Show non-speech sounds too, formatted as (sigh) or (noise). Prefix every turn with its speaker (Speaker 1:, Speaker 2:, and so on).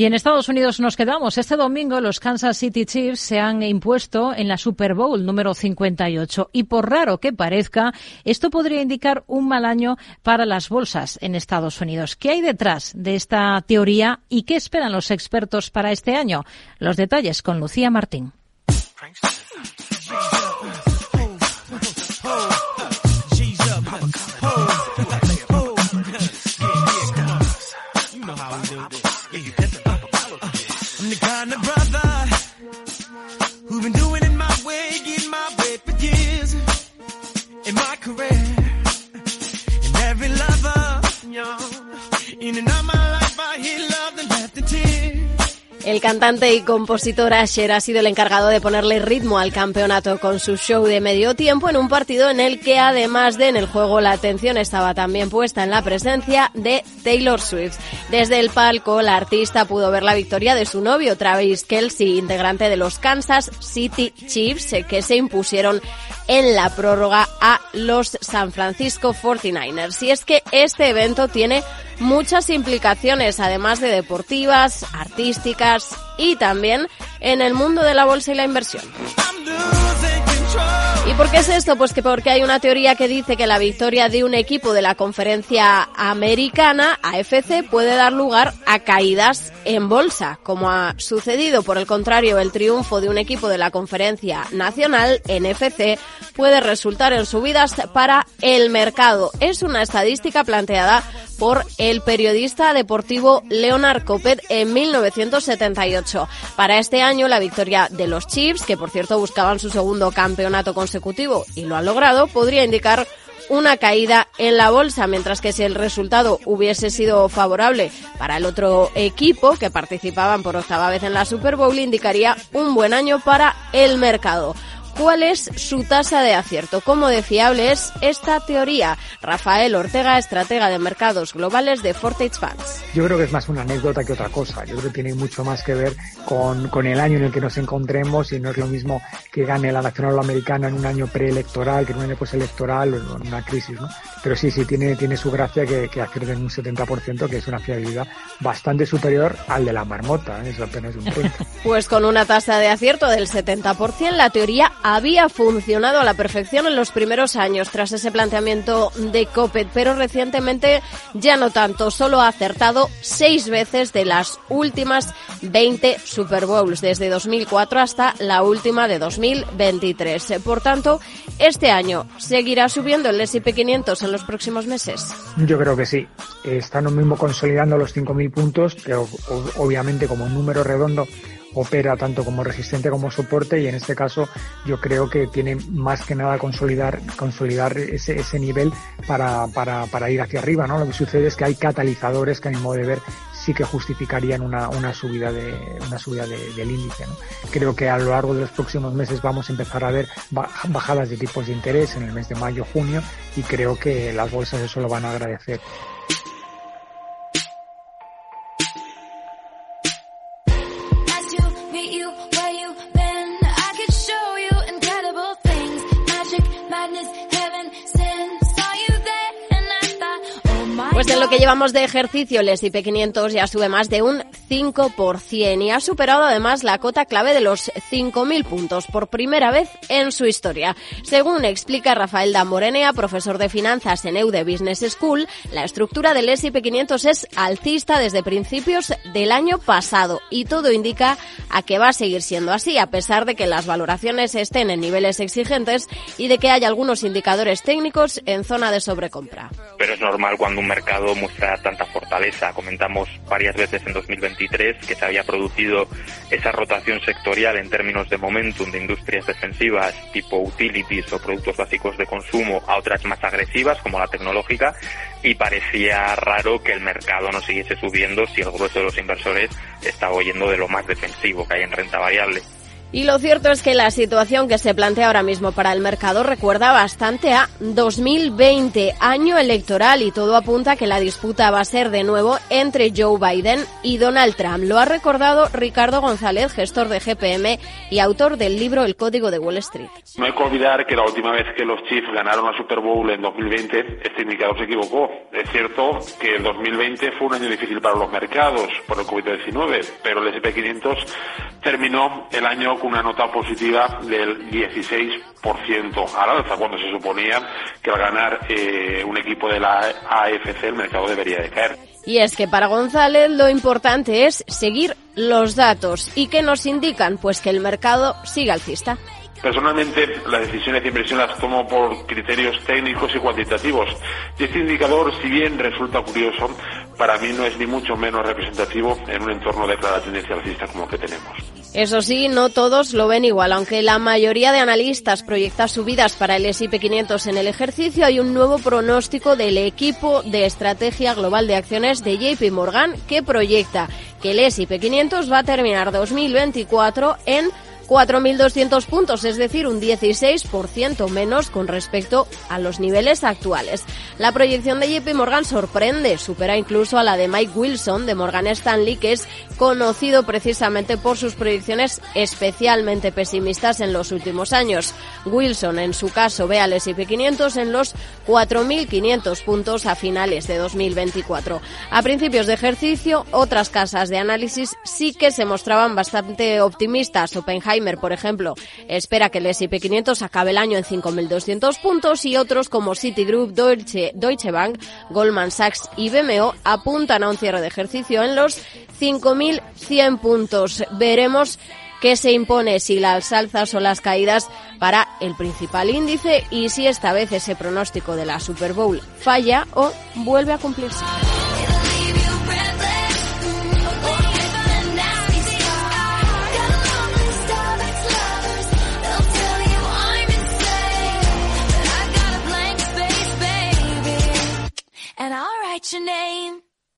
Speaker 1: Y en Estados Unidos nos quedamos. Este domingo los Kansas City Chiefs se han impuesto en la Super Bowl número 58. Y por raro que parezca, esto podría indicar un mal año para las bolsas en Estados Unidos. ¿Qué hay detrás de esta teoría y qué esperan los expertos para este año? Los detalles con Lucía Martín.
Speaker 2: El cantante y compositor Asher ha sido el encargado de ponerle ritmo al campeonato con su show de medio tiempo en un partido en el que además de en el juego la atención estaba también puesta en la presencia de Taylor Swift. Desde el palco la artista pudo ver la victoria de su novio Travis Kelsey, integrante de los Kansas City Chiefs, que se impusieron en la prórroga a los San Francisco 49ers. Y es que este evento tiene muchas implicaciones, además de deportivas, artísticas y también en el mundo de la bolsa y la inversión. ¿Y por qué es esto? Pues que porque hay una teoría que dice que la victoria de un equipo de la conferencia americana, AFC, puede dar lugar a caídas en bolsa, como ha sucedido. Por el contrario, el triunfo de un equipo de la conferencia nacional, NFC, puede resultar en subidas para el mercado. Es una estadística planteada por el periodista deportivo Leonard Copet en 1978. Para este año, la victoria de los Chiefs, que por cierto buscaban su segundo campeonato consecutivo y lo han logrado, podría indicar una caída en la bolsa, mientras que si el resultado hubiese sido favorable para el otro equipo que participaban por octava vez en la Super Bowl, indicaría un buen año para el mercado. ¿Cuál es su tasa de acierto? ¿Cómo de fiable es esta teoría? Rafael Ortega, estratega de mercados globales de Fortage Funds.
Speaker 3: Yo creo que es más una anécdota que otra cosa. Yo creo que tiene mucho más que ver con, con el año en el que nos encontremos y no es lo mismo que gane la nacional americana en un año preelectoral que en un año postelectoral o en una crisis, ¿no? Pero sí, sí, tiene, tiene su gracia que, que en un 70%, que es una fiabilidad bastante superior al de la marmota, ¿eh? es apenas un 30. (laughs)
Speaker 2: pues con una tasa de acierto del 70%, la teoría había funcionado a la perfección en los primeros años tras ese planteamiento de Copet, pero recientemente ya no tanto, solo ha acertado seis veces de las últimas 20 Super Bowls, desde 2004 hasta la última de 2023. Por tanto, este año seguirá subiendo el S&P 500 en los próximos meses.
Speaker 3: Yo creo que sí. Están lo mismo consolidando los 5.000 puntos, pero obviamente como número redondo opera tanto como resistente como soporte y en este caso yo creo que tiene más que nada consolidar, consolidar ese, ese nivel para, para, para ir hacia arriba, ¿no? Lo que sucede es que hay catalizadores que a mi modo de ver sí que justificarían una, una subida de una subida del índice. ¿no? Creo que a lo largo de los próximos meses vamos a empezar a ver bajadas de tipos de interés en el mes de mayo, junio y creo que las bolsas eso lo van a agradecer.
Speaker 2: meet you where you Pues en lo que llevamos de ejercicio, el S&P 500 ya sube más de un 5% y ha superado además la cota clave de los 5.000 puntos por primera vez en su historia. Según explica Rafael Damborenea, profesor de finanzas en EUDE Business School, la estructura del S&P 500 es alcista desde principios del año pasado y todo indica a que va a seguir siendo así, a pesar de que las valoraciones estén en niveles exigentes y de que haya algunos indicadores técnicos en zona de sobrecompra.
Speaker 4: Pero es normal cuando un mercado muestra tanta fortaleza. Comentamos varias veces en 2023 que se había producido esa rotación sectorial en términos de momentum de industrias defensivas tipo utilities o productos básicos de consumo a otras más agresivas como la tecnológica y parecía raro que el mercado no siguiese subiendo si el grueso de los inversores estaba oyendo de lo más defensivo que hay en renta variable.
Speaker 2: Y lo cierto es que la situación que se plantea ahora mismo para el mercado recuerda bastante a 2020, año electoral, y todo apunta a que la disputa va a ser de nuevo entre Joe Biden y Donald Trump. Lo ha recordado Ricardo González, gestor de GPM y autor del libro El Código de Wall Street.
Speaker 5: No hay que olvidar que la última vez que los Chiefs ganaron la Super Bowl en 2020, este indicador se equivocó. Es cierto que el 2020 fue un año difícil para los mercados por el COVID-19, pero el S&P 500 terminó el año con una nota positiva del 16% al alza, cuando se suponía que al ganar eh, un equipo de la AFC el mercado debería de caer.
Speaker 2: Y es que para González lo importante es seguir los datos. ¿Y qué nos indican? Pues que el mercado sigue alcista.
Speaker 5: Personalmente, las decisiones de inversión las tomo por criterios técnicos y cuantitativos. Y este indicador, si bien resulta curioso, para mí no es ni mucho menos representativo en un entorno de clara tendencia alcista como el que tenemos.
Speaker 2: Eso sí, no todos lo ven igual. Aunque la mayoría de analistas proyecta subidas para el S&P 500 en el ejercicio, hay un nuevo pronóstico del equipo de estrategia global de acciones de JP Morgan que proyecta que el S&P 500 va a terminar 2024 en 4.200 puntos, es decir, un 16% menos con respecto a los niveles actuales. La proyección de JP Morgan sorprende, supera incluso a la de Mike Wilson de Morgan Stanley, que es conocido precisamente por sus proyecciones especialmente pesimistas en los últimos años. Wilson, en su caso, ve al S&P 500 en los 4.500 puntos a finales de 2024. A principios de ejercicio, otras casas de análisis sí que se mostraban bastante optimistas. Por ejemplo, espera que el S&P 500 acabe el año en 5.200 puntos y otros como Citigroup, Deutsche, Deutsche Bank, Goldman Sachs y BMO apuntan a un cierre de ejercicio en los 5.100 puntos. Veremos qué se impone, si las alzas o las caídas para el principal índice y si esta vez ese pronóstico de la Super Bowl falla o vuelve a cumplirse.